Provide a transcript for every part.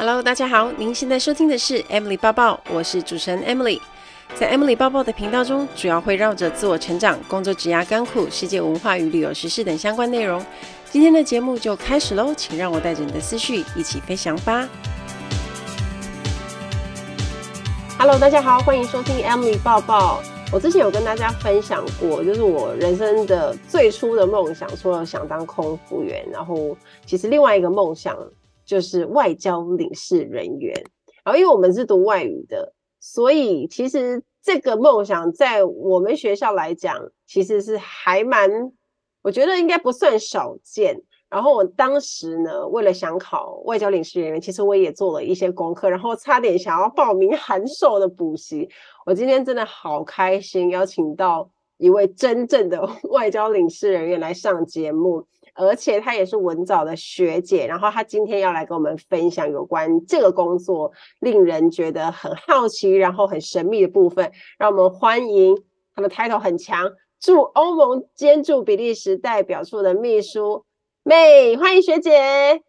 Hello，大家好，您现在收听的是 Emily 抱抱，我是主持人 Emily。在 Emily 抱抱的频道中，主要会绕着自我成长、工作、职涯、甘苦、世界文化与旅游时事等相关内容。今天的节目就开始喽，请让我带着你的思绪一起飞翔吧。Hello，大家好，欢迎收听 Emily 抱抱。我之前有跟大家分享过，就是我人生的最初的梦想，说想当空服员，然后其实另外一个梦想。就是外交领事人员，然后因为我们是读外语的，所以其实这个梦想在我们学校来讲，其实是还蛮，我觉得应该不算少见。然后我当时呢，为了想考外交领事人员，其实我也做了一些功课，然后差点想要报名函授的补习。我今天真的好开心，邀请到一位真正的 外交领事人员来上节目。而且她也是文藻的学姐，然后她今天要来跟我们分享有关这个工作令人觉得很好奇，然后很神秘的部分。让我们欢迎她的 title 很强，驻欧盟兼驻比利时代表处的秘书 May，欢迎学姐。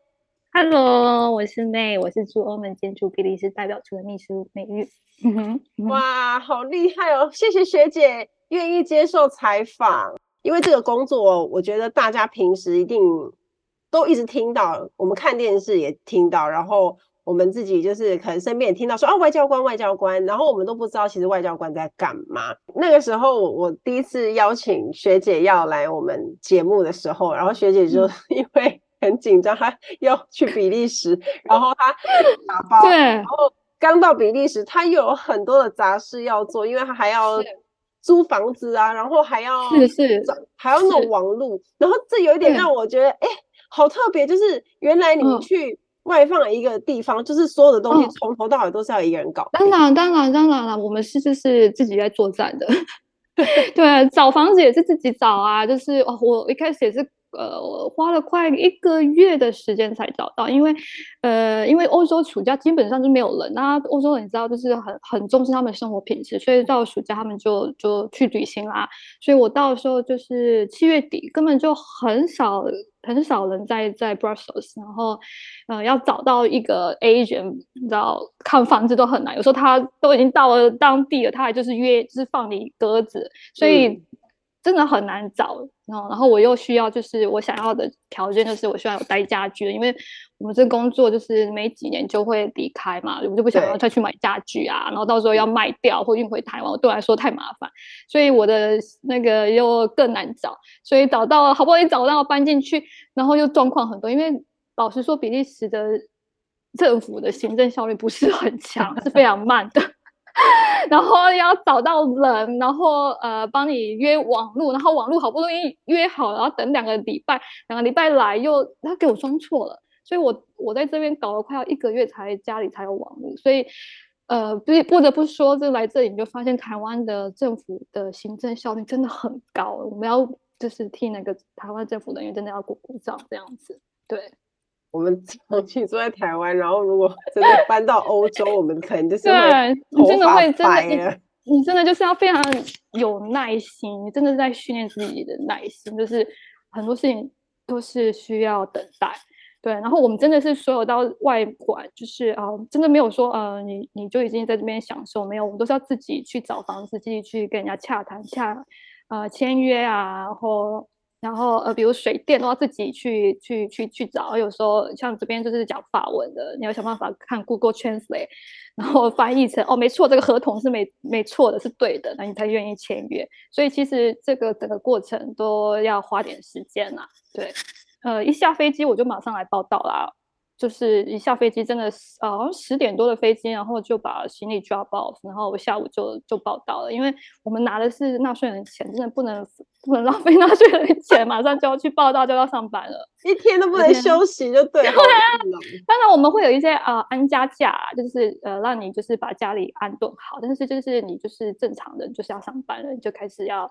Hello，我是 May，我是驻欧盟兼驻比利时代表处的秘书美玉。哇，好厉害哦！谢谢学姐愿意接受采访。因为这个工作，我觉得大家平时一定都一直听到，我们看电视也听到，然后我们自己就是可能身边也听到说啊，外交官，外交官，然后我们都不知道其实外交官在干嘛。那个时候我第一次邀请学姐要来我们节目的时候，然后学姐就 因为很紧张，她 要去比利时，然后她 打包，对，然后刚到比利时，她又有很多的杂事要做，因为她还要。租房子啊，然后还要是是还要弄网路，然后这有一点让我觉得哎，好特别，就是原来你们去外放一个地方，嗯、就是所有的东西从头到尾都是要一个人搞。当然当然当然了，我们是就是自己在作战的，对，找房子也是自己找啊，就是哦，我一开始也是。呃，花了快一个月的时间才找到，因为，呃，因为欧洲暑假基本上就没有人，那欧洲人你知道就是很很重视他们的生活品质，所以到暑假他们就就去旅行啦。所以我到时候就是七月底，根本就很少很少人在在 Brussels，然后，呃，要找到一个 agent，你知道看房子都很难，有时候他都已经到了当地了，他还就是约就是放你鸽子，所以。真的很难找，然后，然后我又需要，就是我想要的条件，就是我需要有带家具，因为我们这工作就是没几年就会离开嘛，我就不想要再去买家具啊，然后到时候要卖掉或运回台湾，对我来说太麻烦，所以我的那个又更难找，所以找到，好不容易找到搬进去，然后又状况很多，因为老实说，比利时的政府的行政效率不是很强，是非常慢的。然后要找到人，然后呃帮你约网路，然后网路好不容易约好，然后等两个礼拜，两个礼拜来又他给我装错了，所以我我在这边搞了快要一个月才家里才有网路，所以呃不不得不说，这来这里你就发现台湾的政府的行政效率真的很高，我们要就是替那个台湾政府人员真的要鼓鼓掌这样子，对。我们长期住在台湾，然后如果真的搬到欧洲，我们可能就是对你真的会真的你，你真的就是要非常有耐心，你真的在训练自己的耐心，就是很多事情都是需要等待。对，然后我们真的是所有到外馆，就是啊、呃，真的没有说呃，你你就已经在这边享受，没有，我们都是要自己去找房子，自己去跟人家洽谈洽呃签约啊，然后。然后呃，比如水电都要自己去去去去找，有时候像这边就是讲法文的，你要想办法看 Google Translate，然后翻译成哦，没错，这个合同是没没错的，是对的，那你才愿意签约。所以其实这个整个过程都要花点时间啦。对，呃，一下飞机我就马上来报到啦。就是一下飞机，真的是啊，好像十点多的飞机，然后就把行李 drop off，然后我下午就就报到了，因为我们拿的是纳税人的钱，真的不能不能浪费 纳税人的钱，马上就要去报到，就要上班了，一天都不能休息，就对。对啊，当然我们会有一些啊、呃、安家假，就是呃让你就是把家里安顿好，但是就是你就是正常的就是要上班了，你就开始要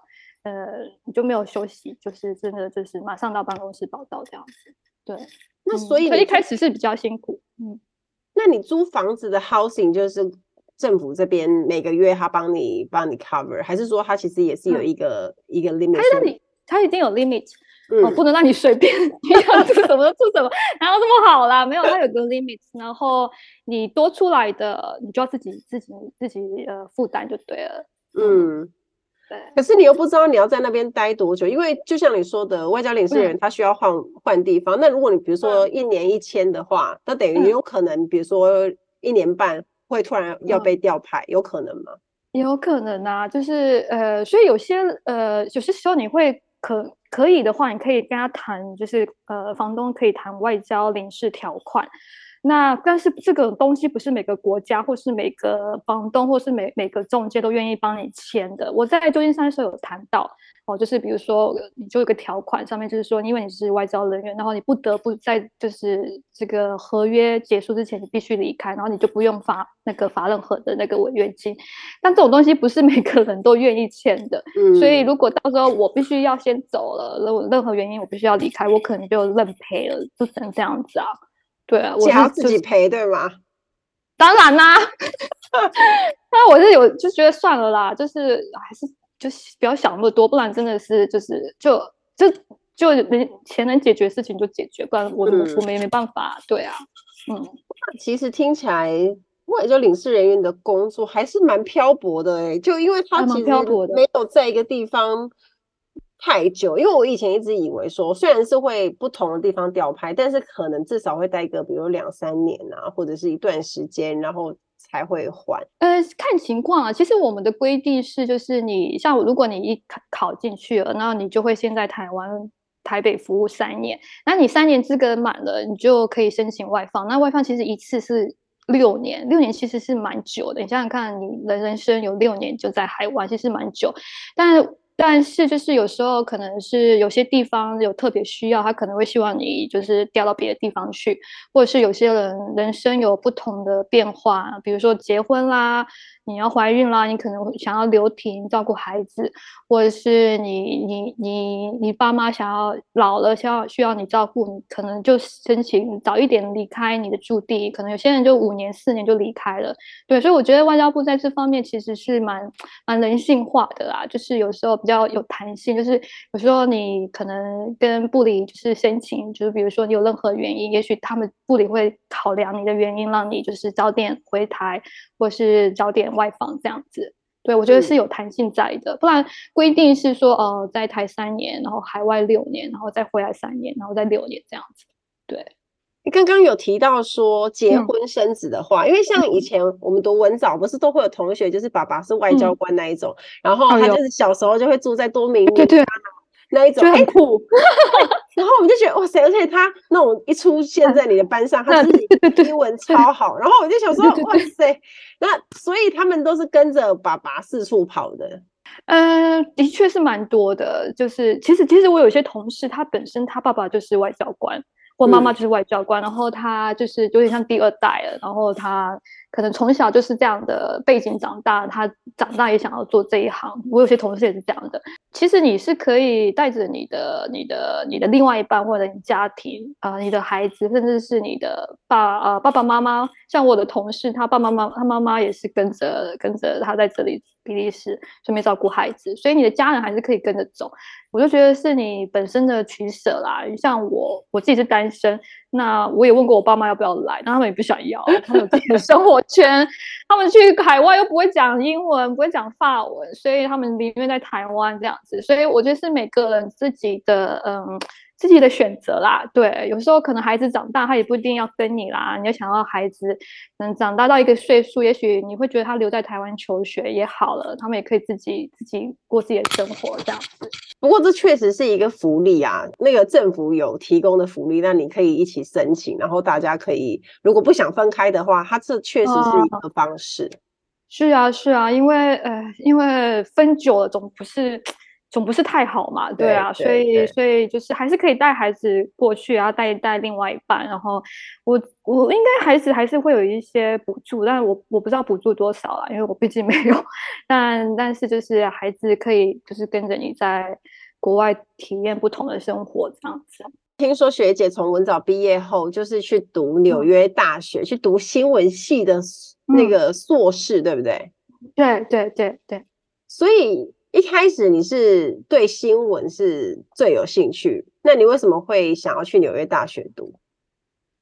呃你就没有休息，就是真的就是马上到办公室报到这样子，对。那所以，嗯、一开始是比较辛苦，嗯。那你租房子的 housing 就是政府这边每个月他帮你帮你 cover，还是说他其实也是有一个、嗯、一个 limit？他一定有 limit，嗯、哦，不能让你随便 你想做什么就做什么，哪有这么好啦？没有，它有个 limit，然后你多出来的，你就要自己自己自己呃负担就对了。嗯，对。可是你又不知道你要在那边待多久，因为就像你说的，外交领事人他需要换换、嗯、地方。那如果你比如说一年一签的话，那、嗯、等于你有可能，比如说一年半会突然要被调派，嗯、有可能吗？有可能啊，就是呃，所以有些呃，有些时候你会可可以的话，你可以跟他谈，就是呃，房东可以谈外交领事条款。那但是这个东西不是每个国家或是每个房东或是每每个中介都愿意帮你签的。我在旧金山的时候有谈到哦，就是比如说你就有个条款上面就是说，因为你是外交人员，然后你不得不在就是这个合约结束之前你必须离开，然后你就不用发那个发任何的那个违约金。但这种东西不是每个人都愿意签的，嗯，所以如果到时候我必须要先走了，任任何原因我必须要离开，我可能就认赔了，就只能这样子啊。对啊，我要自己赔，对吗？当然啦，那我是有就觉得算了啦，就是还是就不要想那么多，不然真的是就是就就就能钱能解决事情就解决，不然我、嗯、我们也没办法。对啊，嗯，其实听起来外交领事人员的工作还是蛮漂泊的哎，就因为他其实没有在一个地方。太久，因为我以前一直以为说，虽然是会不同的地方调派，但是可能至少会待个，比如两三年啊，或者是一段时间，然后才会换。呃，看情况啊。其实我们的规定是，就是你像如果你一考考进去了，那你就会先在台湾台北服务三年。那你三年资格满了，你就可以申请外放。那外放其实一次是六年，六年其实是蛮久的。你想想看，你的人生有六年就在海外，其实蛮久，但。但是就是有时候可能是有些地方有特别需要，他可能会希望你就是调到别的地方去，或者是有些人人生有不同的变化，比如说结婚啦。你要怀孕啦，你可能想要留停照顾孩子，或者是你你你你爸妈想要老了，需要需要你照顾，你可能就申请早一点离开你的驻地。可能有些人就五年四年就离开了，对，所以我觉得外交部在这方面其实是蛮蛮人性化的啦，就是有时候比较有弹性，就是有时候你可能跟部里就是申请，就是比如说你有任何原因，也许他们部里会考量你的原因，让你就是早点回台，或是早点。外访这样子，对，我觉得是有弹性在的，嗯、不然规定是说，呃，在台三年，然后海外六年，然后再回来三年，然后再六年这样子。对，你刚刚有提到说结婚生子的话，嗯、因为像以前我们读文藻，不是都会有同学，就是爸爸是外交官那一种，嗯、然后他就是小时候就会住在多明尼。那一种很酷，欸、然后我们就觉得哇塞，而且他那种一出现在你的班上，他自己英文超好，然后我就想说哇塞，那所以他们都是跟着爸爸四处跑的。嗯、呃，的确是蛮多的，就是其实其实我有些同事，他本身他爸爸就是外交官，或妈妈就是外交官，嗯、然后她就是有点像第二代了，然后她。可能从小就是这样的背景长大，她长大也想要做这一行。我有些同事也是这样的。其实你是可以带着你的、你的、你的另外一半，或者你家庭啊、你的孩子，甚至是你的爸呃爸爸妈妈。像我的同事，他爸爸妈妈他妈妈也是跟着跟着他在这里比利时顺便照顾孩子，所以你的家人还是可以跟着走。我就觉得是你本身的取舍啦。像我我自己是单身，那我也问过我爸妈要不要来，那他们也不想要，他们有自己的生活。圈，他们去海外又不会讲英文，不会讲法文，所以他们宁愿在台湾这样子。所以我觉得是每个人自己的，嗯。自己的选择啦，对，有时候可能孩子长大，他也不一定要跟你啦。你要想要孩子能长大到一个岁数，也许你会觉得他留在台湾求学也好了，他们也可以自己自己过自己的生活这样子。不过这确实是一个福利啊，那个政府有提供的福利，那你可以一起申请，然后大家可以如果不想分开的话，它这确实是一个方式。啊是啊，是啊，因为呃，因为分久了总不是。总不是太好嘛，对啊，对对对，所以所以就是还是可以带孩子过去啊，带一带另外一半，然后我我应该孩子还是会有一些补助，但是我我不知道补助多少啦，因为我毕竟没有，但但是就是孩子可以就是跟着你在国外体验不同的生活这样子。听说学姐从文藻毕业后就是去读纽约大学，嗯、去读新闻系的那个硕士，嗯、对不对？对对对对，所以。一开始你是对新闻是最有兴趣，那你为什么会想要去纽约大学读？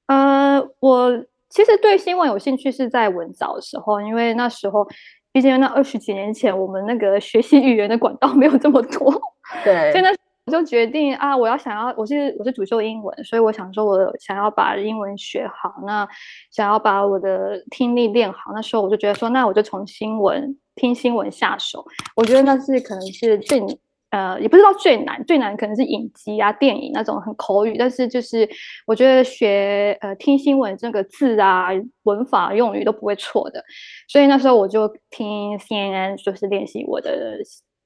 呃，我其实对新闻有兴趣是在文藻的时候，因为那时候毕竟那二十几年前，我们那个学习语言的管道没有这么多，对，所以那我就决定啊，我要想要，我是我是主修英文，所以我想说，我想要把英文学好，那想要把我的听力练好，那时候我就觉得说，那我就从新闻听新闻下手，我觉得那是可能是最。呃，也不知道最难，最难可能是影集啊、电影那种很口语，但是就是我觉得学呃听新闻这个字啊、文法用语都不会错的，所以那时候我就听 CNN，就是练习我的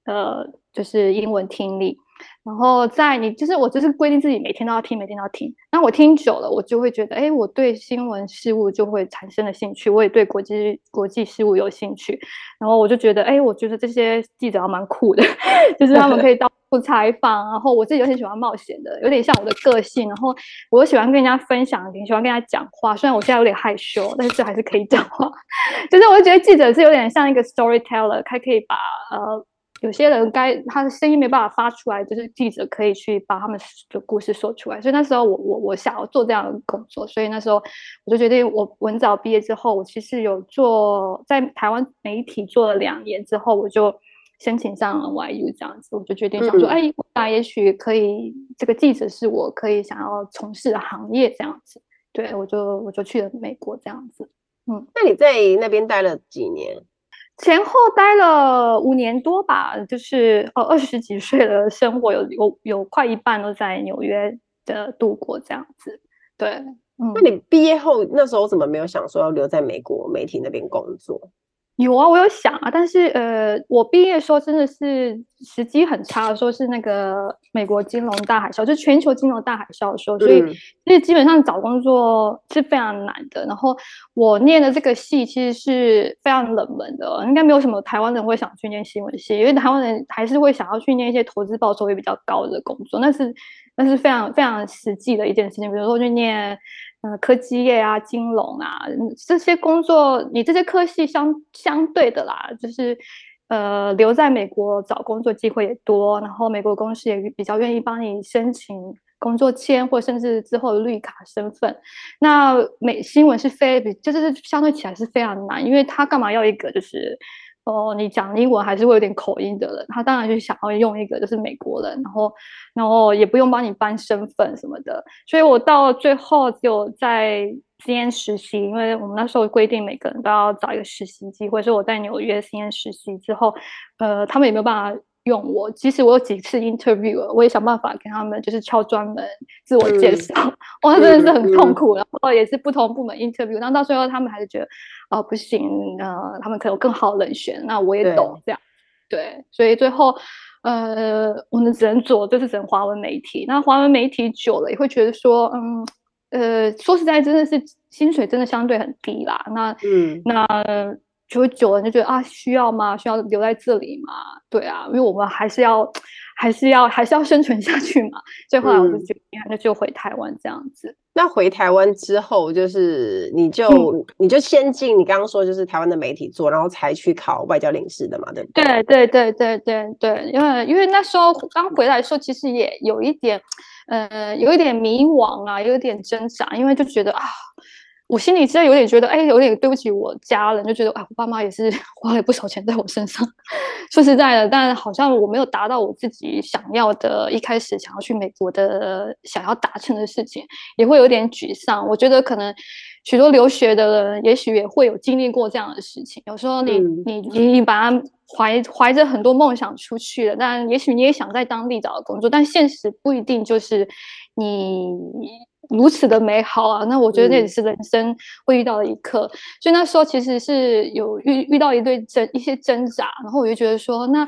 呃就是英文听力。然后在你就是我就是规定自己每天都要听，每天都要听。那我听久了，我就会觉得，哎，我对新闻事物就会产生了兴趣，我也对国际国际事务有兴趣。然后我就觉得，哎，我觉得这些记者还蛮酷的，就是他们可以到处采访。然后我自己又很喜欢冒险的，有点像我的个性。然后我又喜欢跟人家分享，挺喜欢跟人家讲话。虽然我现在有点害羞，但是还是可以讲话。就是我就觉得记者是有点像一个 storyteller，他可以把呃。有些人该他的声音没办法发出来，就是记者可以去把他们的故事说出来。所以那时候我我我想要做这样的工作，所以那时候我就决定，我文藻毕业之后，我其实有做在台湾媒体做了两年之后，我就申请上了 YU 这样子，我就决定想说，哎、嗯，那也许可以，这个记者是我可以想要从事的行业这样子。对，我就我就去了美国这样子。嗯，那你在那边待了几年？前后待了五年多吧，就是哦二十几岁的生活有有有快一半都在纽约的度过这样子。对，嗯，那你毕业后那时候怎么没有想说要留在美国媒体那边工作？有啊，我有想啊，但是呃，我毕业的时候真的是时机很差，说是那个美国金融大海啸，就全球金融大海啸的时候，所以其实基本上找工作是非常难的。然后我念的这个系其实是非常冷门的，应该没有什么台湾人会想去念新闻系，因为台湾人还是会想要去念一些投资报酬也比较高的工作，那是那是非常非常实际的一件事情，比如说去念。呃，科技业啊，金融啊，这些工作，你这些科系相相对的啦，就是呃，留在美国找工作机会也多，然后美国公司也比较愿意帮你申请工作签，或甚至之后的绿卡身份。那美新闻是非比，就是相对起来是非常难，因为他干嘛要一个就是。哦，你讲英文还是会有点口音的人，他当然就想要用一个就是美国人，然后，然后也不用帮你办身份什么的，所以我到最后就在 CN 实习，因为我们那时候规定每个人都要找一个实习机会，所以我在纽约 CN 实习之后，呃，他们也没有办法。用我，即使我有几次 interview，我也想办法跟他们就是敲专门自我介绍，哇、嗯，真的是很痛苦。嗯、然后也是不同部门 interview，然后到最后他们还是觉得，哦、呃，不行，呃，他们可能有更好的人选。那我也懂这样，对，所以最后，呃，我们只能做，就是只能华文媒体。那华文媒体久了也会觉得说，嗯，呃，说实在，真的是薪水真的相对很低啦。那，嗯，那。就会久了就觉得啊，需要吗？需要留在这里吗？对啊，因为我们还是要，还是要，还是要生存下去嘛。所以后来我就决定，那就回台湾这样子。那回台湾之后，就是你就、嗯、你就先进你刚刚说就是台湾的媒体做，然后才去考外交领事的嘛，对不对？对对对对对对，因为因为那时候刚回来的时候，其实也有一点，呃，有一点迷惘啊，有一点挣扎，因为就觉得啊。我心里其实有点觉得，哎，有点对不起我家人，就觉得，啊，我爸妈也是 花了不少钱在我身上。说实在的，但好像我没有达到我自己想要的，一开始想要去美国的想要达成的事情，也会有点沮丧。我觉得可能许多留学的人，也许也会有经历过这样的事情。有时候你、嗯、你你把它怀怀着很多梦想出去了，但也许你也想在当地找到工作，但现实不一定就是你。如此的美好啊！那我觉得那也是人生会遇到的一刻，嗯、所以那时候其实是有遇遇到一对挣一些挣扎，然后我就觉得说，那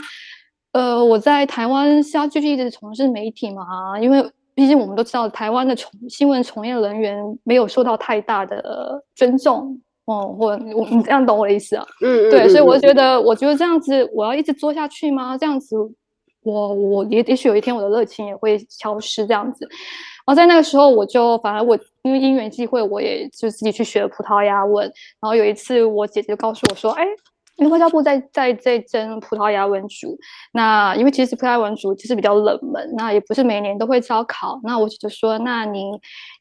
呃，我在台湾是要继续一直从事媒体嘛？因为毕竟我们都知道，台湾的从新闻从业人员没有受到太大的尊重哦，或我你这样懂我的意思啊？嗯，对，所以我觉得，我觉得这样子，我要一直做下去吗？这样子，我我也也许有一天我的热情也会消失，这样子。然后在那个时候，我就反而我因为因缘际会，我也就自己去学葡萄牙文。然后有一次，我姐姐就告诉我说：“哎，因为外交部在在在征葡萄牙文组，那因为其实葡萄牙文组其实比较冷门，那也不是每年都会招考。那我就说，那你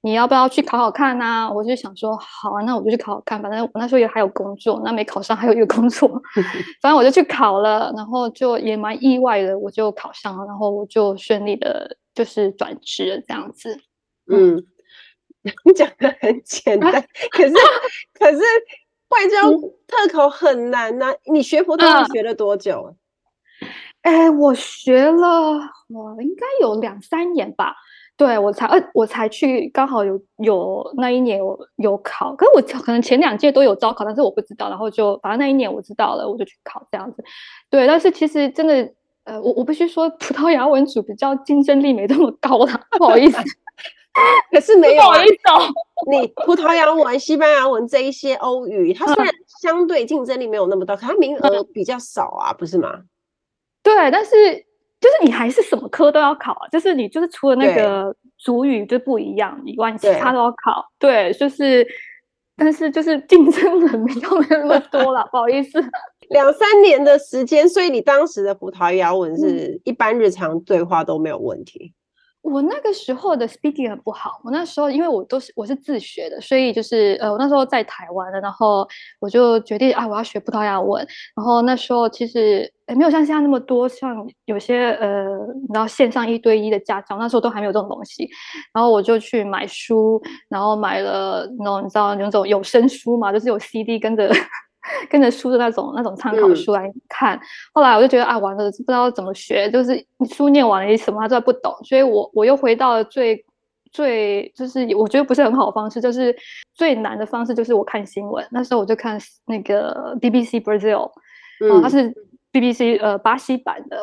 你要不要去考考看呢、我就想说，好啊，那我就去考考看。反正我那时候也还有工作，那没考上还有一个工作，反正我就去考了，然后就也蛮意外的，我就考上了，然后我就顺利的，就是转职了这样子。嗯，你讲的很简单，啊、可是可是。外交特考很难呐、你学佛到底学了多久？哎、呃，我学了，我应该有两三年吧。对，我才，呃，我才去，刚好有有那一年有有考，可是我可能前两届都有招考，但是我不知道，然后就反正那一年我知道了，我就去考这样子。对，但是其实真的，呃，我我必须说，葡萄牙文组比较竞争力没那么高啦，不好意思。可是没有啊，一你葡萄牙文、西班牙文这一些欧语，它虽然相对竞争力没有那么大，可它名额比较少啊，不是吗？对，但是就是你还是什么科都要考啊，就是你就是除了那个主语就不一样以外，你其他都要考。对，就是，但是就是竞争人没有那么多了，不好意思。两三年的时间，所以你当时的葡萄牙文是一般日常对话都没有问题。我那个时候的 speaking 很不好，我那时候因为我都是我是自学的，所以就是呃我那时候在台湾的，然后我就决定啊我要学葡萄牙文，然后那时候其实也没有像现在那么多，像有些呃你知道线上一对一的家教，那时候都还没有这种东西，然后我就去买书，然后买了那种你知道那种有声书嘛，就是有 CD 跟着。跟着书的那种那种参考书来看，嗯，后来我就觉得啊，完了，不知道怎么学，就是书念完了，你什么都不懂，所以我我又回到了最最就是我觉得不是很好的方式，就是最难的方式，就是我看新闻。那时候我就看那个 BBC Brazil，嗯，它是 BBC 呃巴西版的。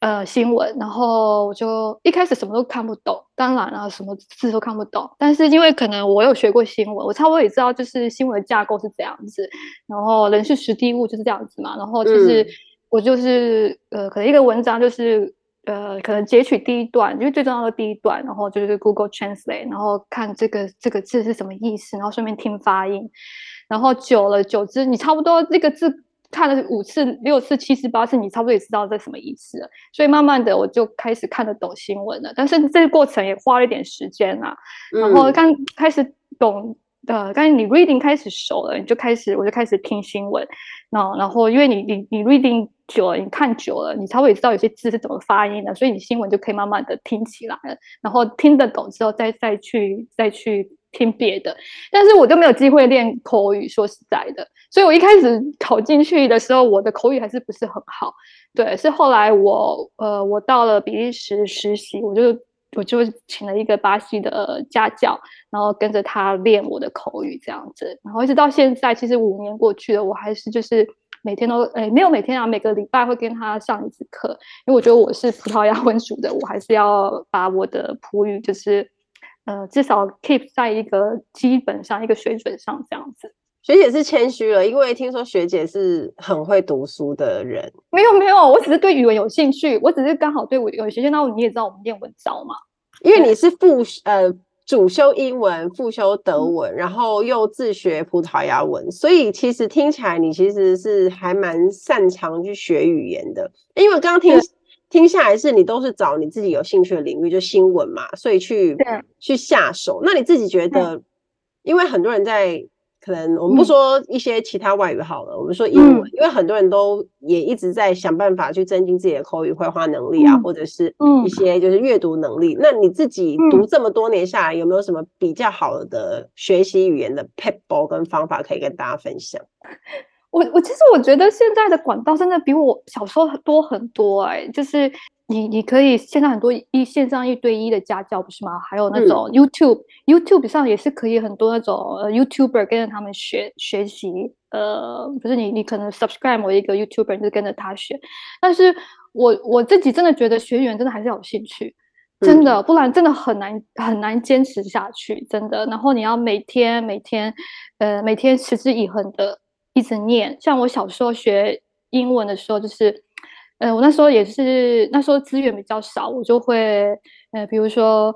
呃，新闻，然后我就一开始什么都看不懂，当然了，什么字都看不懂。但是因为可能我有学过新闻，我差不多也知道就是新闻的架构是这样子，然后人事实地物就是这样子嘛。然后就是、嗯、我就是呃，可能一个文章就是呃，可能截取第一段，因为最重要的第一段，然后就是 Google Translate，然后看这个这个字是什么意思，然后顺便听发音，然后久了久之，你差不多这个字。看了五次、六次、七次、八次，你差不多也知道这什么意思了。所以慢慢的，我就开始看得懂新闻了。但是这个过程也花了一点时间啊。然后刚开始懂，呃，刚你 reading 开始熟了，你就开始，我就开始听新闻。然后，然后因为你你你 reading 久了，你看久了，你差不多也知道有些字是怎么发音的，所以你新闻就可以慢慢的听起来了。然后听得懂之后，再再去再去听别的。但是我就没有机会练口语，说实在的。所以，我一开始考进去的时候，我的口语还是不是很好。对，是后来我呃，我到了比利时实习，我就我就请了一个巴西的家教，然后跟着他练我的口语这样子。然后一直到现在，其实五年过去了，我还是就是每天都诶，没有每天啊，每个礼拜会跟他上一次课，因为我觉得我是葡萄牙文 组的，我还是要把我的葡语就是呃，至少 keep 在一个基本上一个水准上这样子。学姐是谦虚了，因为听说学姐是很会读书的人。没有没有，我只是对语文有兴趣，我只是刚好对我有兴趣。那你也知道我们念文藻嘛，因为你是副呃主修英文，副修德文，然后又自学葡萄牙文，所以其实听起来你其实是还蛮擅长去学语言的。因为刚刚听听下来是你都是找你自己有兴趣的领域，就新闻嘛，所以去去下手。那你自己觉得，因为很多人在。可能我们不说一些其他外语好了，嗯、我们说英文，因为很多人都也一直在想办法去增进自己的口语会话能力啊，嗯、或者是一些就是阅读能力。嗯、那你自己读这么多年下来，有没有什么比较好的学习语言的 p e p l e 跟方法可以跟大家分享？我我其实我觉得现在的管道真的比我小时候多很多哎、欸，就是。你你可以现在很多一线上一对一的家教不是吗？还有那种 YouTube，YouTube、嗯、YouTube 上也是可以很多那种呃 YouTuber 跟着他们学学习，呃，不是你你可能 subscribe 某一个 YouTuber 就跟着他学。但是我我自己真的觉得学员真的还是要有兴趣，真的，不然真的很难很难坚持下去，真的。然后你要每天每天呃每天持之以恒的一直念，像我小时候学英文的时候就是。呃，我那时候也是，那时候资源比较少，我就会，呃，比如说，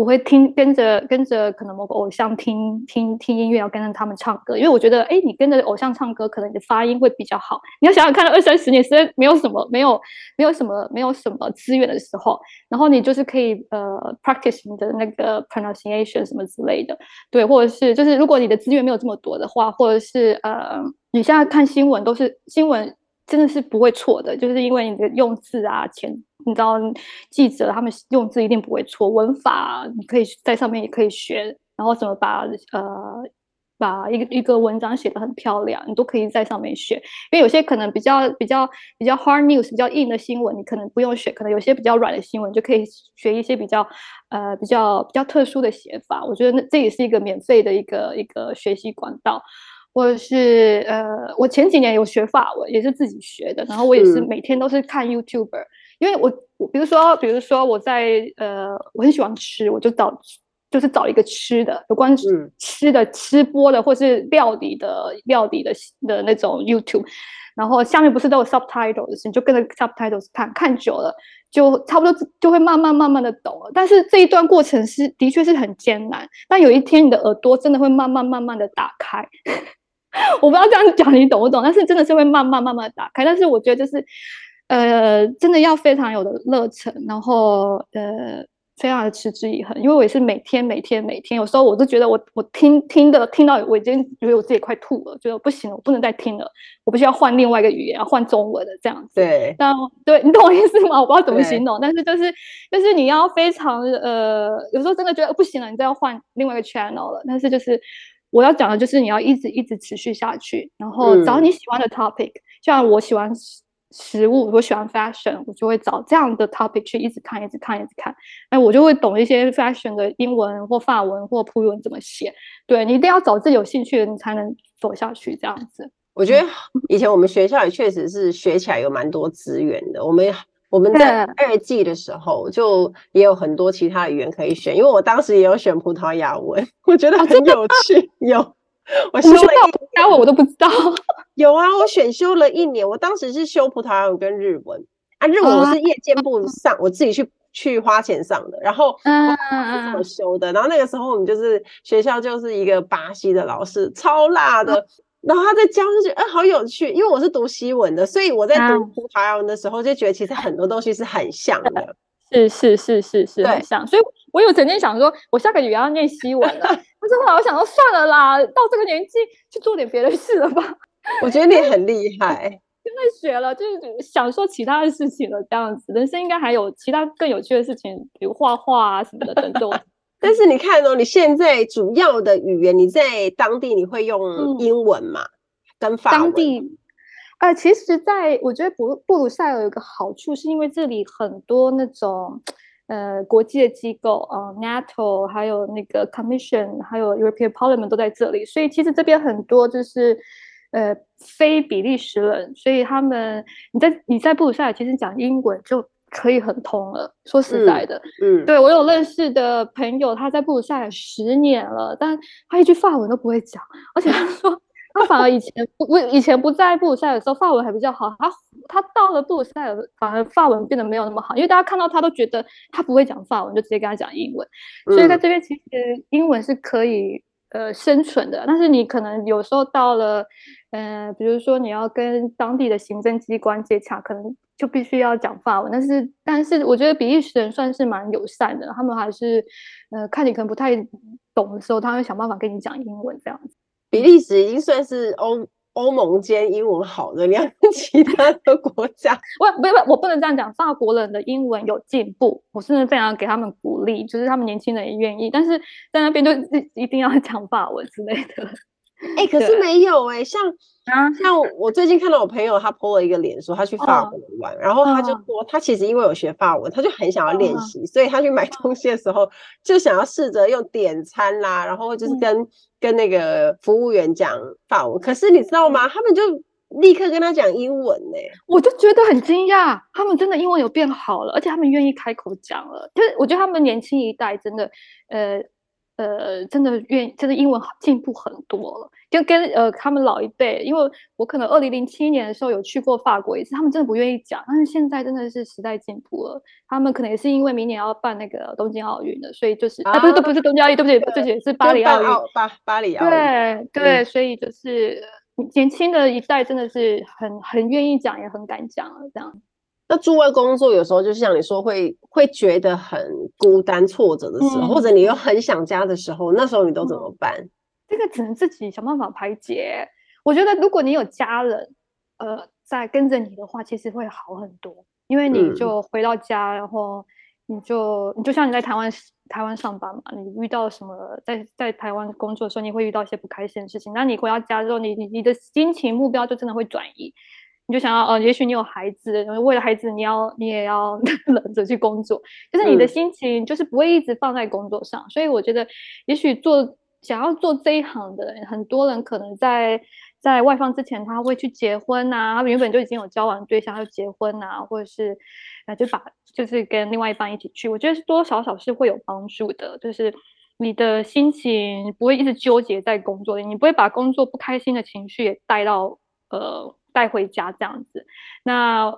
我会听跟着跟着可能某个偶像听听听音乐，要跟着他们唱歌，因为我觉得，哎，你跟着偶像唱歌，可能你的发音会比较好。你要想想看，二三十年实在没有什么，没有没有什么，没有什么资源的时候，然后你就是可以呃 practice 你的那个 pronunciation 什么之类的，对，或者是就是如果你的资源没有这么多的话，或者是呃，你现在看新闻都是新闻。真的是不会错的，就是因为你的用字啊，前你知道记者他们用字一定不会错，文法你可以在上面也可以学，然后怎么把呃把一个一个文章写得很漂亮，你都可以在上面学。因为有些可能比较比较比较 hard news 比较硬的新闻，你可能不用学，可能有些比较软的新闻就可以学一些比较呃比较比较特殊的写法。我觉得那这也是一个免费的一个一个学习管道。或者是呃，我前几年有学法文，也是自己学的。然后我也是每天都是看 YouTuber，因为我我比如说比如说我在呃，我很喜欢吃，我就找就是找一个吃的有关吃的吃播的，或是料理的料理的的那种 YouTube。然后下面不是都有 subtitles，你就跟着 subtitles 看，看久了就差不多就会慢慢慢慢的懂了。但是这一段过程是的确是很艰难，但有一天你的耳朵真的会慢慢慢慢的打开。我不知道这样讲你懂不懂，但是真的是会慢慢慢慢打开。但是我觉得就是，呃，真的要非常有的热忱，然后呃，非常的持之以恒。因为我也是每天每天每天，有时候我都觉得我我听听的听到我已经觉得我自己快吐了，觉得不行了，我不能再听了，我必须要换另外一个语言，要换中文的这样子。对，但 对你懂我意思吗？我不知道怎么形容，但是就是就是你要非常呃，有时候真的觉得不行了，你再要换另外一个 channel 了。但是就是。我要讲的就是你要一直一直持续下去，然后找你喜欢的 topic，嗯。像我喜欢食物，我喜欢 fashion，我就会找这样的 topic 去一直看，一直看，一直看。哎，我就会懂一些 fashion 的英文或法文或葡文怎么写。对，你一定要找自己有兴趣的，你才能走下去。这样子，我觉得以前我们学校也确实是学起来有蛮多资源的。我们。我们在二季的时候，就也有很多其他语言可以选，因为我当时也有选葡萄牙文，我觉得很有趣。哦、有，我修了葡萄牙文，我都不知道。有啊，我选修了一年，我当时是修葡萄牙文跟日文啊，日文我是夜间部上，我自己去去花钱上的，然后嗯是怎么修的？然后那个时候我们就是学校就是一个巴西的老师，超辣的。然后他在教就觉得，哎、欸，好有趣。因为我是读西文的，所以我在读葡萄牙文的时候就觉得，其实很多东西是很像的。是是是是是，很像。所以我有曾经想说，我下个月要念西文了。但是后来我想说，算了啦，到这个年纪去做点别的事了吧。我觉得你很厉害，现在学了就是想说其他的事情了，这样子。人生应该还有其他更有趣的事情，比如画画啊什么的等等。但是你看哦，你现在主要的语言，你在当地你会用英文嘛？嗯、跟法文。当地，呃，其实在我觉得布布鲁塞尔有一个好处，是因为这里很多那种呃国际的机构啊、呃、NATO 还有那个 Commission，还有 European Parliament 都在这里，所以其实这边很多就是呃非比利时人，所以他们你在你在布鲁塞尔其实讲英文就。可以很通了，说实在的，嗯，嗯对，我有认识的朋友，他在布鲁塞尔十年了，但他一句法文都不会讲，而且他说他反而以前不不以前不在布鲁塞尔的时候法文还比较好，他他到了布鲁塞尔反而法文变得没有那么好，因为大家看到他都觉得他不会讲法文，就直接跟他讲英文，所以在这边其实英文是可以呃生存的，但是你可能有时候到了，嗯、呃，比如说你要跟当地的行政机关接洽，可能。就必须要讲法文，但是但是我觉得比利时人算是蛮友善的，他们还是呃看你可能不太懂的时候，他会想办法跟你讲英文这样子。比利时已经算是欧欧盟间英文好的，你要跟其他的国家，我不不我不能这样讲，法国人的英文有进步，我甚至非常给他们鼓励，就是他们年轻人也愿意，但是在那边就一定要讲法文之类的。哎、欸，可是没有哎、欸，像啊，像我最近看到我朋友他 po 了一个脸，说他去法国玩，哦，然后他就说他其实因为有学法文，他就很想要练习，哦，所以他去买东西的时候 就想要试着用点餐啦，然后就是跟，嗯、跟那个服务员讲法文。可是你知道吗？他们就立刻跟他讲英文呢，欸，我就觉得很惊讶，他们真的英文有变好了，而且他们愿意开口讲了。就是我觉得他们年轻一代真的，呃。呃，真的愿意，真的英文进步很多了，就跟呃他们老一辈，因为我可能二零零七年的时候有去过法国一次，他们真的不愿意讲，但是现在真的是时代进步了，他们可能也是因为明年要办那个东京奥运的，所以就是啊，不是，都不是东京奥运，对不起，对不起，是巴黎奥运，巴巴黎。奥运，对对，所以就是年轻的一代真的是很很愿意讲，也很敢讲了，这样。那驻外工作有时候就像你说会会觉得很孤单挫折的时候，嗯、或者你又很想家的时候，那时候你都怎么办？这个只能自己想办法排解。我觉得如果你有家人，呃，在跟着你的话，其实会好很多，因为你就回到家，嗯、然后你就你就像你在台湾台湾上班嘛，你遇到什么在在台湾工作的时候，你会遇到一些不开心的事情，那你回到家之后，你你你的心情目标就真的会转移。你就想要，呃，也许你有孩子，为了孩子，你要，你也要 忍着去工作，就是你的心情就是不会一直放在工作上。嗯、所以我觉得，也许做想要做这一行的人，很多人可能在在外放之前，他会去结婚啊，他原本就已经有交往对象，要结婚啊，或者是呃，就把就是跟另外一半一起去，我觉得是多多少少是会有帮助的，就是你的心情不会一直纠结在工作里，你不会把工作不开心的情绪也带到呃。带回家这样子，那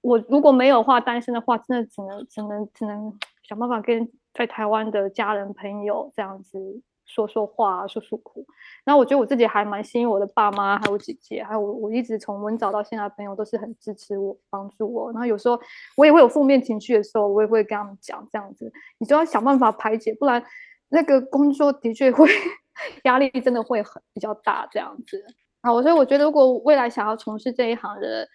我如果没有话，单身的话，真的只能只能只能想办法跟在台湾的家人朋友这样子说说话，诉诉苦。那我觉得我自己还蛮幸运，我的爸妈还有姐姐，还有我我一直从文藻到现在的朋友都是很支持我，帮助我。然后有时候我也会有负面情绪的时候，我也会跟他们讲这样子，你就要想办法排解，不然那个工作的确会 压力真的会很比较大这样子。好，所以我觉得，如果未来想要从事这一行的，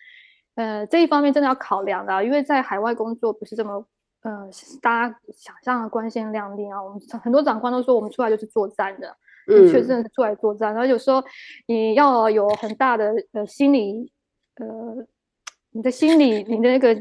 呃，这一方面真的要考量的，因为在海外工作不是这么，呃，大家想象的光鲜亮丽啊。我们很多长官都说，我们出来就是作战的，嗯，确实是出来作战。然后有时候你要有很大的呃心理，呃，你的心理，你的那个。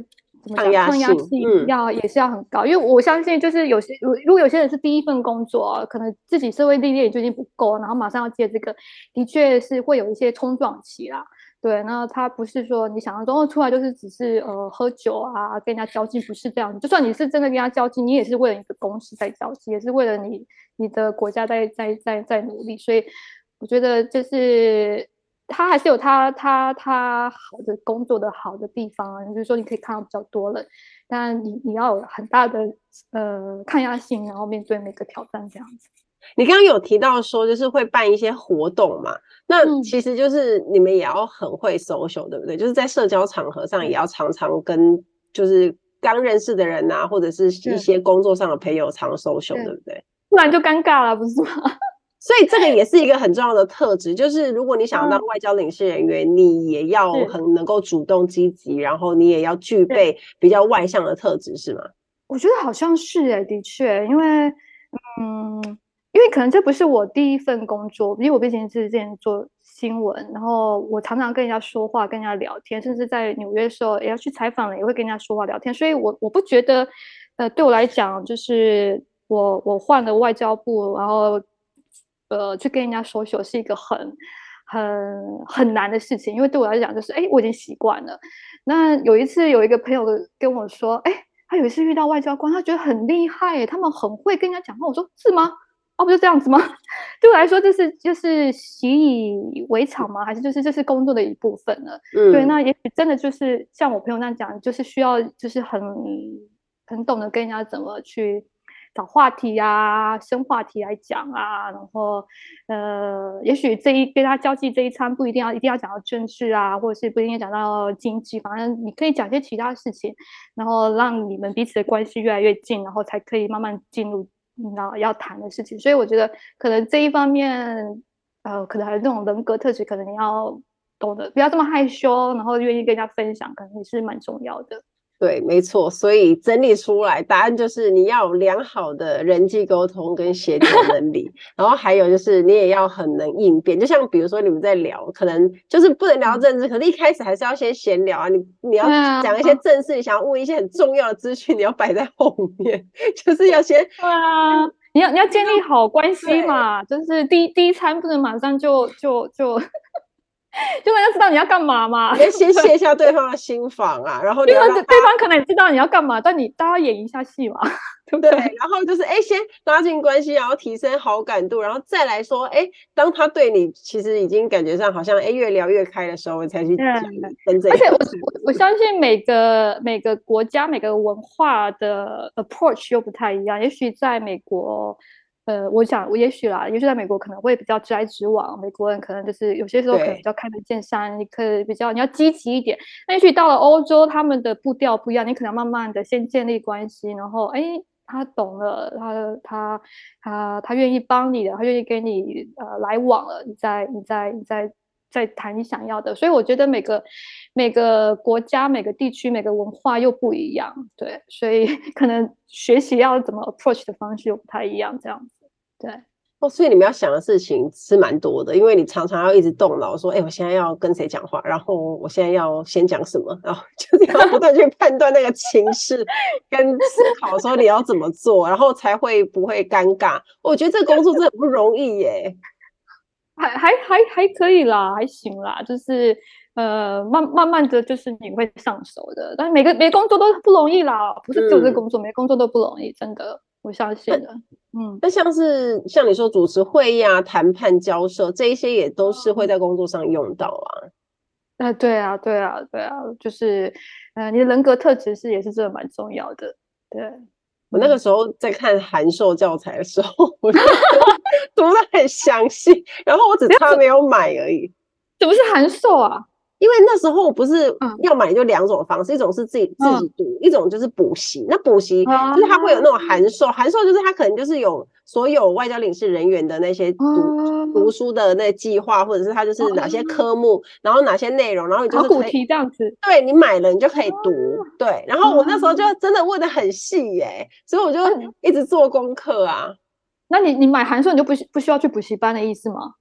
怎么讲？抗压性要也是要很高，嗯、因为我相信，就是有些如如果有些人是第一份工作，可能自己社会历练就已经不够，然后马上要接这个，的确是会有一些冲撞期啦。对，那他不是说你想象中出来就是只是呃喝酒啊，跟人家交际，不是这样。就算你是真的跟人家交际，你也是为了你的公司在交际，也是为了你你的国家在在在在努力。所以我觉得就是。他还是有他他他好的工作的好的地方啊，就是说你可以看到比较多人，但你你要有很大的呃抗压性，然后面对每个挑战这样子。你刚刚有提到说就是会办一些活动嘛，那其实就是你们也要很会 social，对不对？就是在社交场合上也要常常跟就是刚认识的人啊，或者是一些工作上的朋友常 social，对，对不对？不然就尴尬了，不是吗？所以这个也是一个很重要的特质，就是如果你想要当外交领事人员，嗯、你也要很能够主动积极，然后你也要具备比较外向的特质，是吗？我觉得好像是诶，的确，因为嗯，因为可能这不是我第一份工作，因为我毕竟是之前做新闻，然后我常常跟人家说话，跟人家聊天，甚至在纽约的时候也要去采访了，也会跟人家说话聊天，所以我我不觉得，呃，对我来讲，就是我我换了外交部，然后。呃，去跟人家 social 是一个很、很、很难的事情，因为对我来讲，就是哎，我已经习惯了。那有一次，有一个朋友跟我说，哎，他有一次遇到外交官，他觉得很厉害，他们很会跟人家讲话。我说是吗？哦，不就这样子吗？对我来说，这是就是习以为常吗？还是就是这是工作的一部分呢？嗯，对，那也许真的就是像我朋友那样讲，就是需要就是很很懂得跟人家怎么去。话题啊，生话题来讲啊，然后，呃，也许这一跟他交际这一餐不一定要一定要讲到政治啊，或者是不一定要讲到经济，反正你可以讲些其他事情，然后让你们彼此的关系越来越近，然后才可以慢慢进入那要谈的事情。所以我觉得可能这一方面，呃，可能还有这种人格特质，可能你要懂得不要这么害羞，然后愿意跟人家分享，可能也是蛮重要的。对，没错，所以整理出来答案就是你要有良好的人际沟通跟协调 能力，然后还有就是你也要很能应变。就像比如说你们在聊，可能就是不能聊政治，可是一开始还是要先闲聊啊。你你要讲一些正事，你想要问一些很重要的资讯，你要摆在后面，就是要先对啊，你要你要建立好关系嘛，就是第一第一餐不能马上就就就。就就人家知道你要干嘛嘛，你先卸下对方的心防啊，然后你对方对方可能知道你要干嘛，但你大家演一下戏嘛，对不对？对，然后就是哎，先拉近关系，然后提升好感度，然后再来说，哎，当他对你其实已经感觉上好像哎越聊越开的时候，才去讲真正。而且我我我相信每个每个国家每个文化的 approach 又不太一样，也许在美国。呃，我想我也许啦，也许在美国可能会比较直来直往，美国人可能就是有些时候可能比较开门见山，你可以比较你要积极一点。那也许到了欧洲，他们的步调不一样，你可能要慢慢的先建立关系，然后哎，他懂了，他他他他愿意帮你的，他愿意跟你呃来往了，你再你再你再再谈你想要的。所以我觉得每个每个国家、每个地区、每个文化又不一样，对，所以 可能学习要怎么 approach 的方式又不太一样，这样子。对哦，所以你们要想的事情是蛮多的，因为你常常要一直动脑，说，哎、欸，我现在要跟谁讲话，然后我现在要先讲什么，然后 就是要不断去判断那个情势 跟思考，说你要怎么做，然后才会不会尴尬。我觉得这个工作真的很不容易耶，还还还还可以啦，还行啦，就是呃，慢慢慢的就是你会上手的，但是每个每个工作都不容易啦，不是就这工作，嗯、每个工作都不容易，真的。我相信的，嗯，那像是像你说主持会议啊、谈判、交涉这一些，也都是会在工作上用到啊。哎、呃，对啊，对啊，对啊，就是，呃，你的人格特质是也是真的蛮重要的。对，我那个时候在看函授教材的时候，我读的很详细，然后我只差没有买而已。怎么是函授啊？因为那时候不是要买就两种方式，嗯、一种是自己自己读，嗯、一种就是补习。那补习就是它会有那种函授，函授就是它可能就是有所有外交领事人员的那些读、嗯、读书的那计划，或者是它就是哪些科目，嗯、然后哪些内容，然后你就是可以这样子。对，你买了你就可以读。嗯、对，然后我那时候就真的问的很细耶、欸，所以我就一直做功课啊。那你你买函授你就不不需要去补习班的意思吗？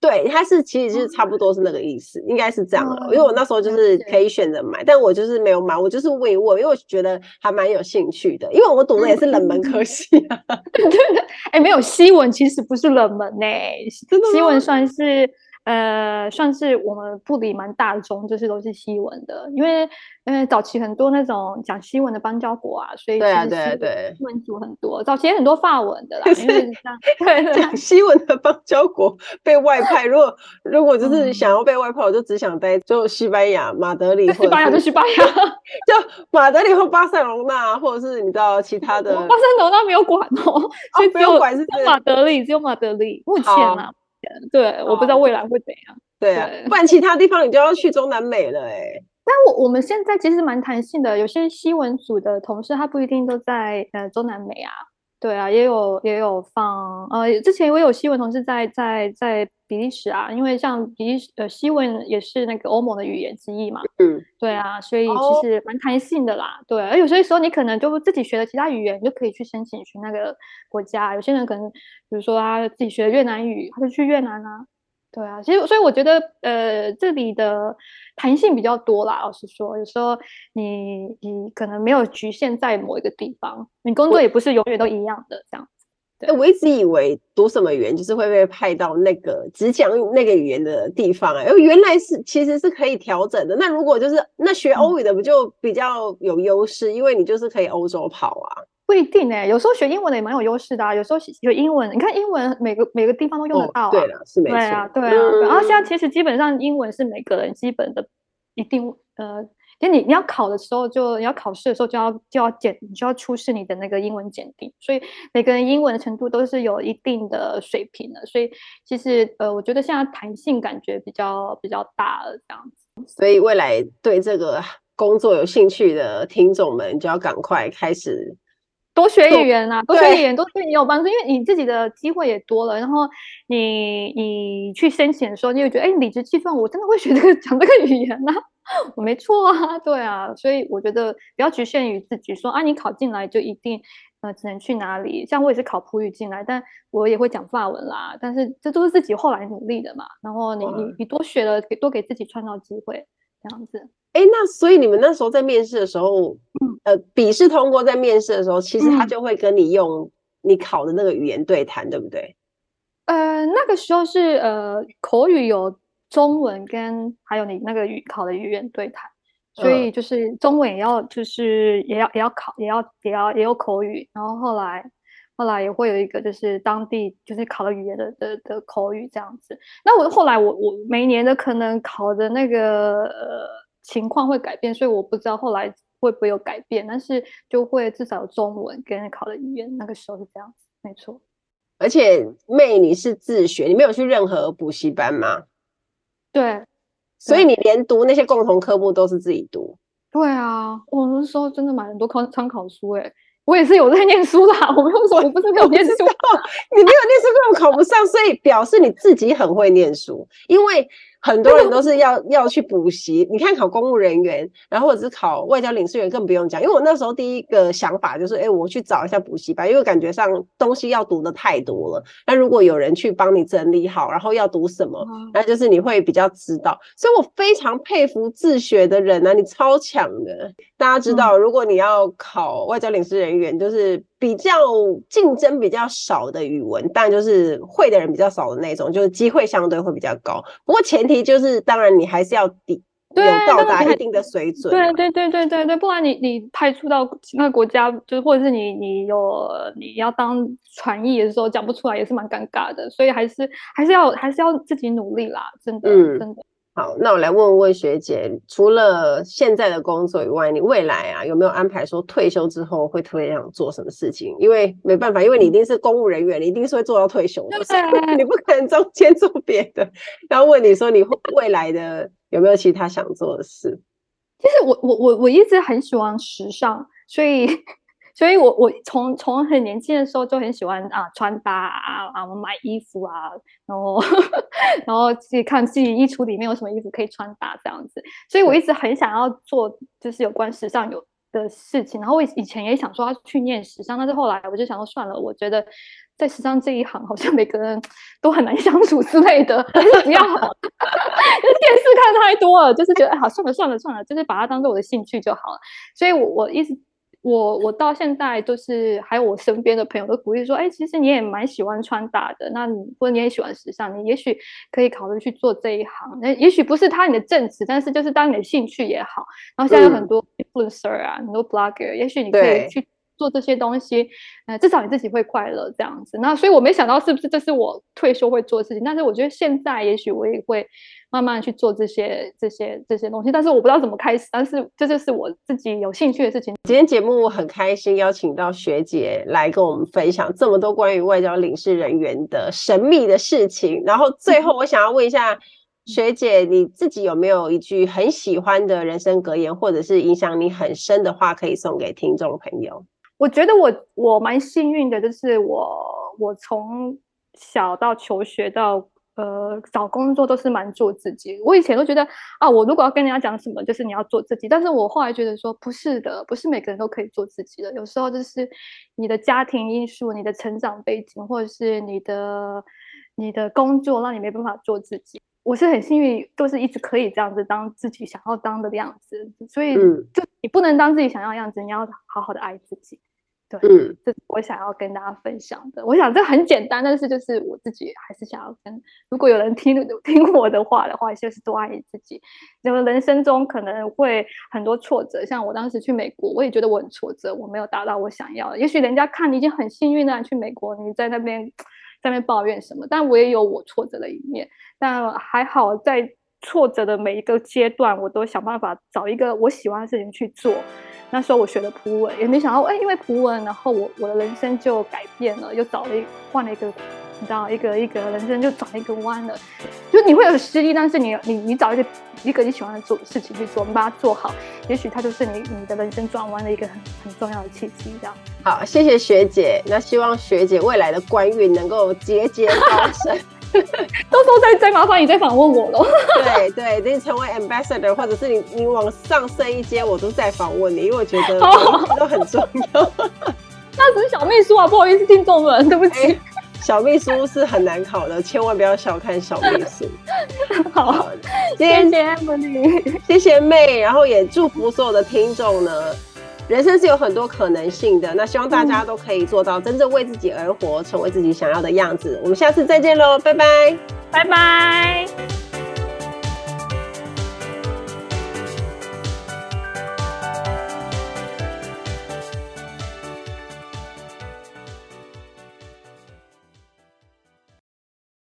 对，它是其实就是差不多是那个意思，嗯、应该是这样的。嗯、因为我那时候就是可以选择买，嗯、但我就是没有买，我就是问一问，因为我觉得还蛮有兴趣的。因为我读的也是冷门科系啊。对对对，哎，没有西文其实不是冷门呢、欸，西文算是。呃，算是我们部里蛮大众，就是都是西文的，因为因为早期很多那种讲西文的邦交国啊，所以对啊对对，西文组很多，早期也很多法文的啦，因为 像对讲西文的邦交国被外派，如果如果就是想要被外派，我就只想待就西班牙马德里，西班牙就西班牙，就马德里或巴塞隆那，或者是你知道其他的，巴塞隆那没有管哦，所以只有管是马德里，只有马德里，目前啊。对，我不知道未来会怎样。对啊，不然其他地方你就要去中南美了哎。但我我们现在其实蛮弹性的，有些西文组的同事他不一定都在呃中南美啊。对啊，也有也有放呃，之前我有西文同事在在在比利时啊，因为像比利时呃西文也是那个欧盟的语言之一嘛。嗯，对啊，所以其实蛮弹性的啦。对，而有些时候你可能就自己学了其他语言，你就可以去申请去那个国家。有些人可能比如说他自己学越南语，他就去越南啊。对啊，其实所以我觉得，呃，这里的弹性比较多啦。老实说，有时候你你可能没有局限在某一个地方，你工作也不是永远都一样的这样子。对，我一直以为读什么语言就是会被派到那个只讲那个语言的地方啊，因为原来是其实是可以调整的。那如果就是那学欧语的不就比较有优势，嗯、因为你就是可以欧洲跑啊。不一定哎、欸，有时候学英文的也蛮有优势的啊。有时候学英文，你看英文每个每个地方都用得到啊。哦、对了，是没错。对啊，对啊。嗯、然后现在其实基本上英文是每个人基本的一定呃，就你你要考的时候就你要考试的时候就要就要检，你就要出示你的那个英文检定。所以每个人英文的程度都是有一定的水平的。所以其实呃，我觉得现在弹性感觉比较比较大了这样子。所以未来对这个工作有兴趣的听众们，就要赶快开始。多学语言啊，多学语言都对你有帮助，因为你自己的机会也多了。然后你你去申请的时候，你就觉得，哎，理直气壮，我真的会学这个 讲这个语言啊，我没错啊，对啊。所以我觉得不要局限于自己说，说啊，你考进来就一定呃只能去哪里。像我也是考普语进来，但我也会讲法文啦。但是这都是自己后来努力的嘛。然后你你你多学了，给多给自己创造机会，这样子。哎，那所以你们那时候在面试的时候，嗯、呃，笔试通过，在面试的时候，其实他就会跟你用你考的那个语言对谈，嗯、对不对？呃，那个时候是呃口语有中文跟还有你那个语考的语言对谈，所以就是中文也要就是也要也要考，也要也要也有口语，然后后来后来也会有一个就是当地就是考的语言的的的口语这样子。那我后来我我每年的可能考的那个呃情况会改变，所以我不知道后来会不会有改变，但是就会至少有中文跟考的语言，那个时候是这样子，没错。而且妹，你是自学，你没有去任何补习班吗？对，所以你连读那些共同科目都是自己读。对啊，我那时候真的买很多考参考书，诶，我也是有在念书啦。我没有说我不是没有念书，你没有念书根本考不上，所以表示你自己很会念书，因为。很多人都是要要去补习，你看考公务人员，然后或者是考外交领事员，更不用讲。因为我那时候第一个想法就是，哎、欸，我去找一下补习班，因为感觉上东西要读的太多了。那如果有人去帮你整理好，然后要读什么，那就是你会比较知道。所以我非常佩服自学的人啊，你超强的。大家知道，如果你要考外交领事人员，就是。比较竞争比较少的语文，但就是会的人比较少的那种，就是机会相对会比较高。不过前提就是，当然你还是要抵有到达一定的水准。对对对对对对，不然你你派出到其他国家，就是或者是你你有你要当传译的时候讲不出来，也是蛮尴尬的。所以还是还是要还是要自己努力啦，真的、嗯、真的。好，那我来问问学姐，除了现在的工作以外，你未来啊有没有安排说退休之后会特别想做什么事情？因为没办法，因为你一定是公务人员，你一定是会做到退休的，你不可能中间做别的。然后问你说，你未来的有没有其他想做的事？其实我我我我一直很喜欢时尚，所以。所以我，我我从从很年轻的时候就很喜欢啊穿搭啊啊，我买衣服啊，然后 然后自己看自己衣橱里面有什么衣服可以穿搭这样子。所以我一直很想要做就是有关时尚有的事情。然后我以前也想说要去念时尚，但是后来我就想说算了，我觉得在时尚这一行好像每个人都很难相处之类的，还是不要好。就是电视看太多了，就是觉得哎好算了算了算了，就是把它当做我的兴趣就好了。所以我我一直。我我到现在都是还有我身边的朋友都鼓励说，哎，其实你也蛮喜欢穿搭的，那你或者你也喜欢时尚，你也许可以考虑去做这一行。那也许不是他你的正职，但是就是当你的兴趣也好。然后现在有很多 influencer 啊，嗯、很多 blogger，也许你可以去做这些东西，呃，至少你自己会快乐这样子。那所以我没想到是不是这是我退休会做的事情，但是我觉得现在也许我也会。慢慢去做这些这些这些东西，但是我不知道怎么开始，但是这就是我自己有兴趣的事情。今天节目我很开心邀请到学姐来跟我们分享这么多关于外交领事人员的神秘的事情。然后最后我想要问一下 学姐，你自己有没有一句很喜欢的人生格言，或者是影响你很深的话，可以送给听众朋友？我觉得我我蛮幸运的，就是我我从小到求学到。呃，找工作都是蛮做自己。我以前都觉得啊，我如果要跟人家讲什么，就是你要做自己。但是我后来觉得说，不是的，不是每个人都可以做自己的。有时候就是你的家庭因素、你的成长背景，或者是你的你的工作，让你没办法做自己。我是很幸运，都是一直可以这样子当自己想要当的样子。所以，就你不能当自己想要的样子，你要好好的爱自己。对，嗯，这是我想要跟大家分享的。我想这很简单，但是就是我自己还是想要跟，如果有人听 听我的话的话，就是多爱自己。那么人生中可能会很多挫折，像我当时去美国，我也觉得我很挫折，我没有达到我想要的。也许人家看你已经很幸运了去美国，你在那边在那抱怨什么，但我也有我挫折的一面。但还好，在挫折的每一个阶段，我都想办法找一个我喜欢的事情去做。那时候我学了普文，也没想到，哎，因为普文，然后我我的人生就改变了，又找了换了一个，你知道，一个一个人生就转了一个弯了。就你会有失意，但是你你你找一个一个你喜欢的做事情去做，你把它做好，也许它就是你你的人生转弯的一个很很重要的契机。这样。好，谢谢学姐。那希望学姐未来的官运能够节节高升。到时候再再麻烦你再访问我喽。对对，等你成为 ambassador，或者是你你往上升一阶，我都再访问你，因为我觉得都很重要。那只是小秘书啊，不好意思，听众们，对不起。欸、小秘书是很难考的，千万不要小看小秘书。好，好，谢谢 Emily，谢谢妹，然后也祝福所有的听众呢。人生是有很多可能性的，那希望大家都可以做到真正为自己而活，成为自己想要的样子。我们下次再见喽，拜拜，拜拜。